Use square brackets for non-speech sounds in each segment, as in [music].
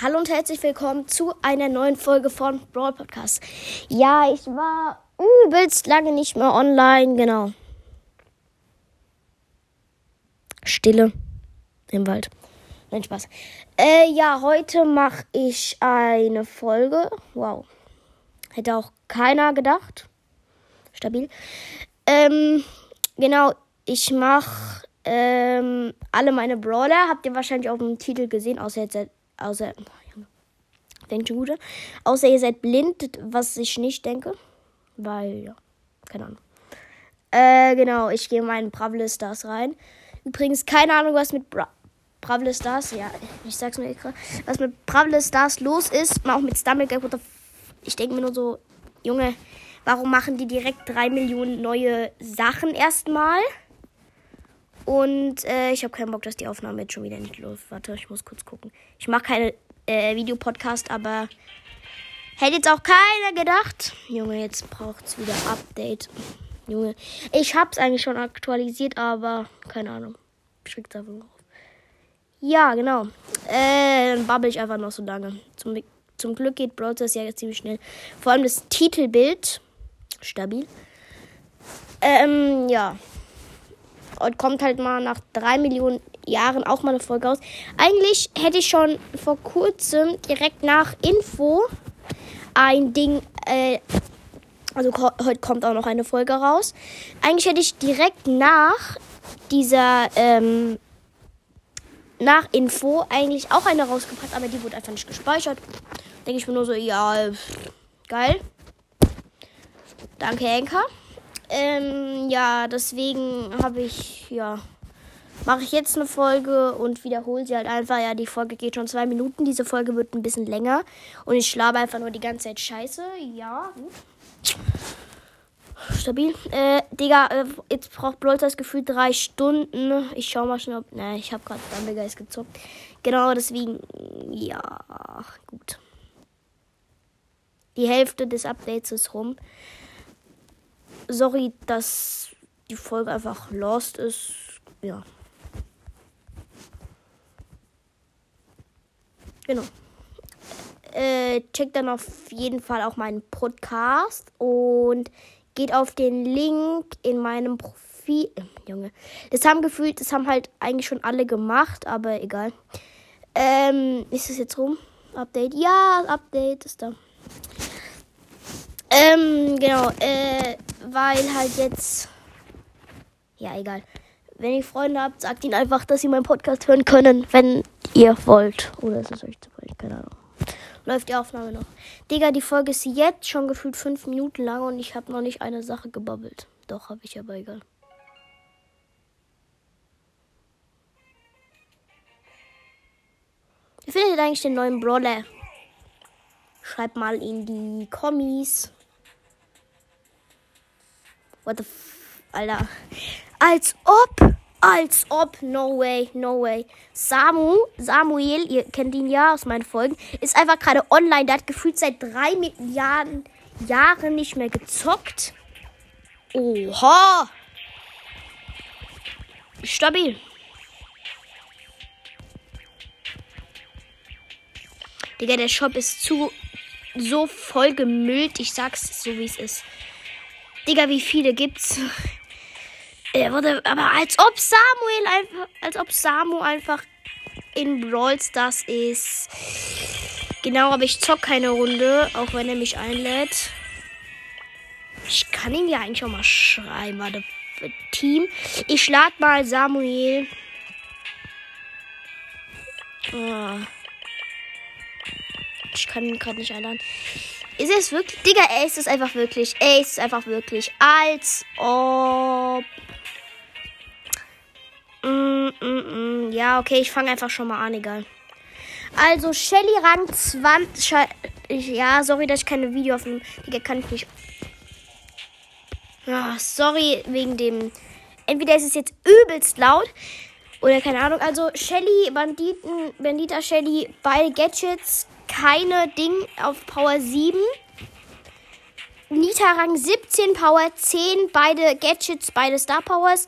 Hallo und herzlich willkommen zu einer neuen Folge von Brawl Podcast. Ja, ich war übelst lange nicht mehr online, genau. Stille im Wald. Nein, Spaß. Äh, ja, heute mache ich eine Folge. Wow. Hätte auch keiner gedacht. Stabil. Ähm, genau, ich mache ähm, alle meine Brawler. Habt ihr wahrscheinlich auf dem Titel gesehen, außer jetzt außer denkt gute. Außer ihr seid blind, was ich nicht denke. Weil, ja, keine Ahnung. Äh, genau, ich gehe mal in Stars rein. Übrigens, keine Ahnung, was mit Bra Bravle Stars, ja, ich sag's mir extra, was mit Bravle Stars los ist, mal auch mit Stumblegate, ich denke mir nur so, Junge, warum machen die direkt drei Millionen neue Sachen erstmal? Und äh, ich habe keinen Bock, dass die Aufnahme jetzt schon wieder nicht läuft. Warte, ich muss kurz gucken. Ich mache keine äh, Videopodcast, aber hätte jetzt auch keiner gedacht. Junge, jetzt braucht es wieder Update. Junge, ich habe es eigentlich schon aktualisiert, aber keine Ahnung. Schickt einfach drauf. Ja, genau. Äh, dann babbel ich einfach noch so lange. Zum, zum Glück geht Browser ja jetzt ziemlich schnell. Vor allem das Titelbild. Stabil. Ähm, ja. Und kommt halt mal nach drei Millionen Jahren auch mal eine Folge raus. Eigentlich hätte ich schon vor kurzem direkt nach Info ein Ding, äh, also heute kommt auch noch eine Folge raus. Eigentlich hätte ich direkt nach dieser, ähm, nach Info eigentlich auch eine rausgebracht, aber die wurde einfach nicht gespeichert. Denke ich mir nur so, ja, geil. Danke, Enker. Ähm, ja, deswegen habe ich, ja, mache ich jetzt eine Folge und wiederhole sie halt einfach. Ja, die Folge geht schon zwei Minuten. Diese Folge wird ein bisschen länger. Und ich schlabe einfach nur die ganze Zeit Scheiße. Ja, gut. Stabil. Äh, Digga, äh, jetzt braucht Brawl das Gefühl drei Stunden. Ich schau mal schnell, ob. Ne, ich habe gerade Dumblegeist gezockt. Genau, deswegen. Ja, gut. Die Hälfte des Updates ist rum sorry, dass die Folge einfach lost ist. Ja. Genau. Äh, checkt dann auf jeden Fall auch meinen Podcast und geht auf den Link in meinem Profil. Äh, Junge. Das haben gefühlt, das haben halt eigentlich schon alle gemacht, aber egal. Ähm, ist es jetzt rum? Update? Ja, Update ist da. Ähm, genau, äh, weil halt jetzt. Ja, egal. Wenn ihr Freunde habt, sagt ihnen einfach, dass sie meinen Podcast hören können, wenn ihr wollt. Oder ist es euch zu frech? Keine Ahnung. Läuft die Aufnahme noch. Digga, die Folge ist jetzt schon gefühlt fünf Minuten lang und ich habe noch nicht eine Sache gebabbelt. Doch, habe ich aber egal. Wie findet ihr eigentlich den neuen Brawler? Schreibt mal in die Kommis. What the f Alter. Als ob. Als ob. No way, no way. Samu, Samuel, ihr kennt ihn ja aus meinen Folgen, ist einfach gerade online. Der hat gefühlt seit drei Milliarden Jahren nicht mehr gezockt. Oha. Stabil. Digga, der Shop ist zu so voll gemüllt. Ich sag's so, wie es ist. Digga, wie viele gibt's? Er wurde, aber als ob Samuel einfach, als ob Samu einfach in Brawl Stars ist. Genau, aber ich zock keine Runde, auch wenn er mich einlädt. Ich kann ihn ja eigentlich auch mal schreiben. Warte, Team. Ich lade mal Samuel. Oh. Ich kann ihn gerade nicht einladen. Ist es wirklich? Digga, er ist es einfach wirklich. Er ist es einfach wirklich. Als ob. Mm, mm, mm. Ja, okay, ich fange einfach schon mal an, egal. Also, Shelly Rang 20. Ja, sorry, dass ich keine Video auf dem. Digga, kann ich nicht. Ja, sorry wegen dem. Entweder ist es jetzt übelst laut. Oder keine Ahnung. Also, Shelly, Banditen, Bandita Shelly, beide Gadgets keine Ding auf Power 7. Nita Rang 17, Power 10, beide Gadgets, beide Star Powers.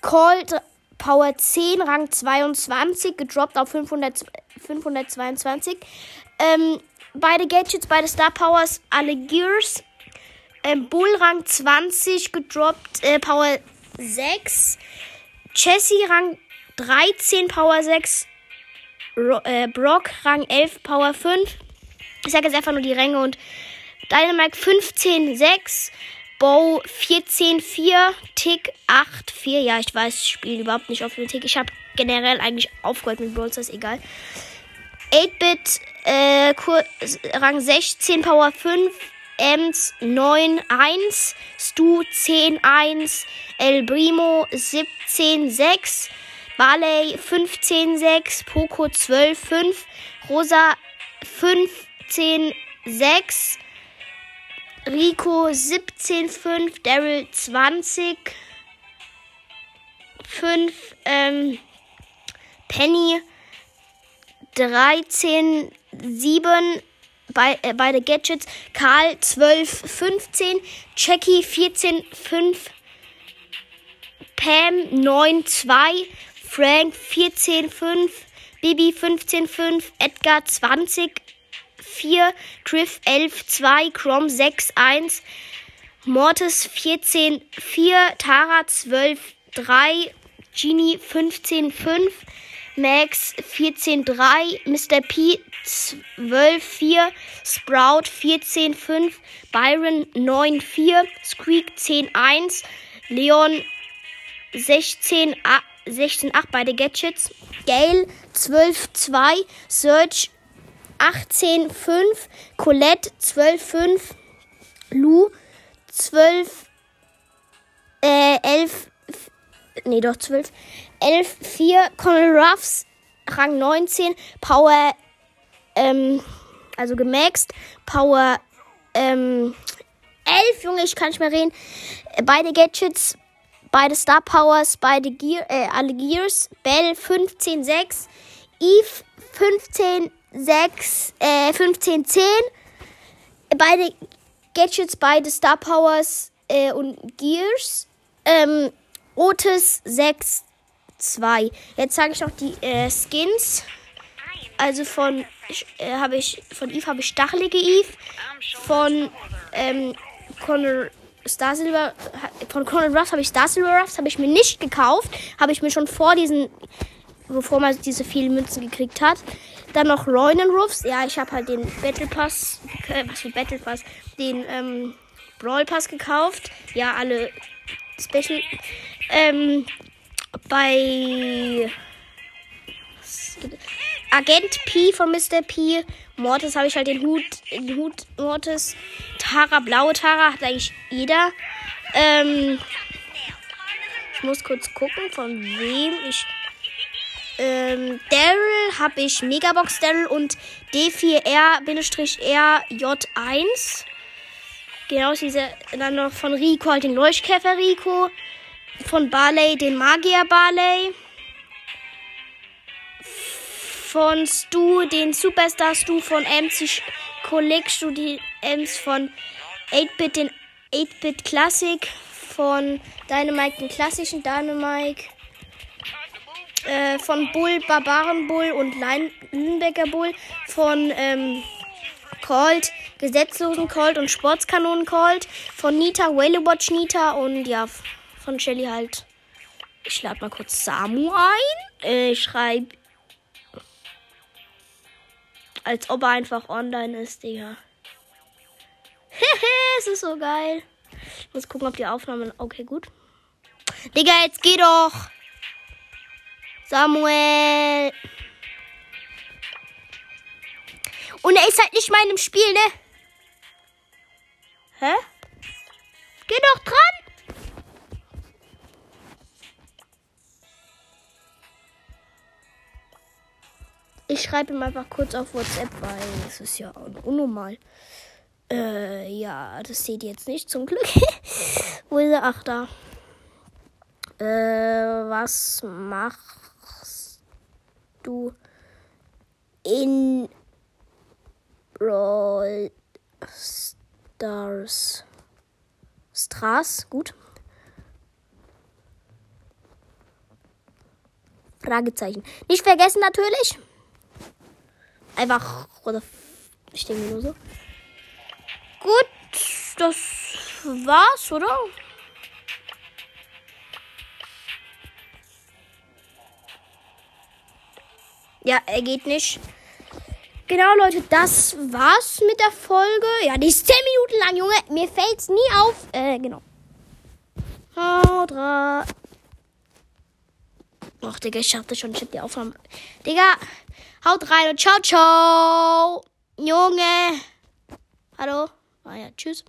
Cold Power 10, Rang 22, gedroppt auf 500, 522. Ähm, beide Gadgets, beide Star Powers, alle Gears. Ähm, Bull Rang 20, gedroppt, äh, Power 6. Jessie Rang 13, Power 6. Ro äh, Brock Rang 11, Power 5. Ich sage jetzt einfach nur die Ränge und Dynamite 15, 6. Bow 14, 4. Tick 8, 4. Ja, ich weiß, ich spiele überhaupt nicht auf den Tick. Ich habe generell eigentlich aufgehört mit Brawl Stars, egal. 8-Bit äh, Rang 16, Power 5. Ems 9, 1. Stu 10, 1. El Primo 17, 6. Barley 15, 6. Poco 12, 5. Rosa 15, 6. Rico 17, 5. Daryl 20, 5. Ähm, Penny 13, 7. Bei, äh, beide Gadgets. Karl 12, 15. Jackie 14, 5. Pam 9, 2. Frank 14, 5. Bibi 15, 5. Edgar 20, 4. Griff 11, 2. Crom 6, 1. Mortis 14, 4. Tara 12, 3. Genie 15, 5. Max 14,3, Mr. P 12,4, Sprout 14,5, Byron 9,4, Squeak 10,1, Leon 16,8, 16, beide Gadgets, Gale 12,2, Search 18,5, Colette 12,5, Lou 12, äh, 11, nee, doch 12, 11, 4. Colonel Ruffs, Rang 19. Power, ähm, also gemaxt. Power, ähm, 11, Junge, ich kann nicht mehr reden. Beide Gadgets, beide Star Powers, beide Gear, äh, alle Gears. Bell 15, 6. Eve 15, 6, äh, 15, 10. Beide Gadgets, beide Star Powers äh, und Gears. Ähm, Otis 6, 2. Jetzt sage ich noch die äh, Skins. Also von äh, habe ich von Eve habe ich stachelige Eve. Von ähm, Conor Star Silver von Conor Ruffs habe ich Star Silver Ruffs habe ich mir nicht gekauft, habe ich mir schon vor diesen bevor man diese vielen Münzen gekriegt hat. Dann noch Roynan Ruffs. Ja, ich habe halt den Battle Pass, äh, was für Battle Pass, den ähm, Brawl Pass gekauft. Ja, alle Special. Ähm, bei Agent P von Mr. P. Mortis habe ich halt den Hut, den Hut Mortis. Tara, blaue Tara hat eigentlich jeder. Ähm, ich muss kurz gucken, von wem ich. Ähm, Daryl habe ich Megabox Daryl und D4R-RJ1. Genau, diese, dann noch von Rico halt den Leuchtkäfer Rico von Barley den Magier Barley. Von Stu den Superstar Stu von MC Collect Stu die Ems von 8-Bit den 8-Bit Classic. Von Dynamite den klassischen Dynamite. Äh, von Bull, Barbaren Bull und Lünebecker Bull. Von ähm, Colt, Gesetzlosen Colt und Sportskanonen Colt. Von Nita, Whale Watch Nita und ja, von Shelly halt. Ich lade mal kurz Samu ein. Äh, ich schreibe. Als ob er einfach online ist, Digga. Hehe, es ist so geil. Ich muss gucken, ob die Aufnahme. Okay, gut. Digga, jetzt geh doch. Samuel. Und er ist halt nicht mal in dem Spiel, ne? Hä? Geh doch dran. Ich schreibe ihm einfach kurz auf WhatsApp, weil das ist ja unnormal. Äh, ja, das seht ihr jetzt nicht zum Glück. [laughs] Wo ist er? Ach, da. Äh, was machst du in Brawl Stars? Stras, gut. Fragezeichen. Nicht vergessen natürlich. Einfach, oder ich denke nur so. Gut, das war's, oder? Ja, er geht nicht. Genau, Leute, das war's mit der Folge. Ja, die ist 10 Minuten lang, Junge. Mir fällt's nie auf. Äh, genau. Haut rein. Ach, Digga, ich schaffte schon. Ich hab die Aufnahme. Digga, haut rein und ciao, ciao. Junge. Hallo. Ah ja, tschüss.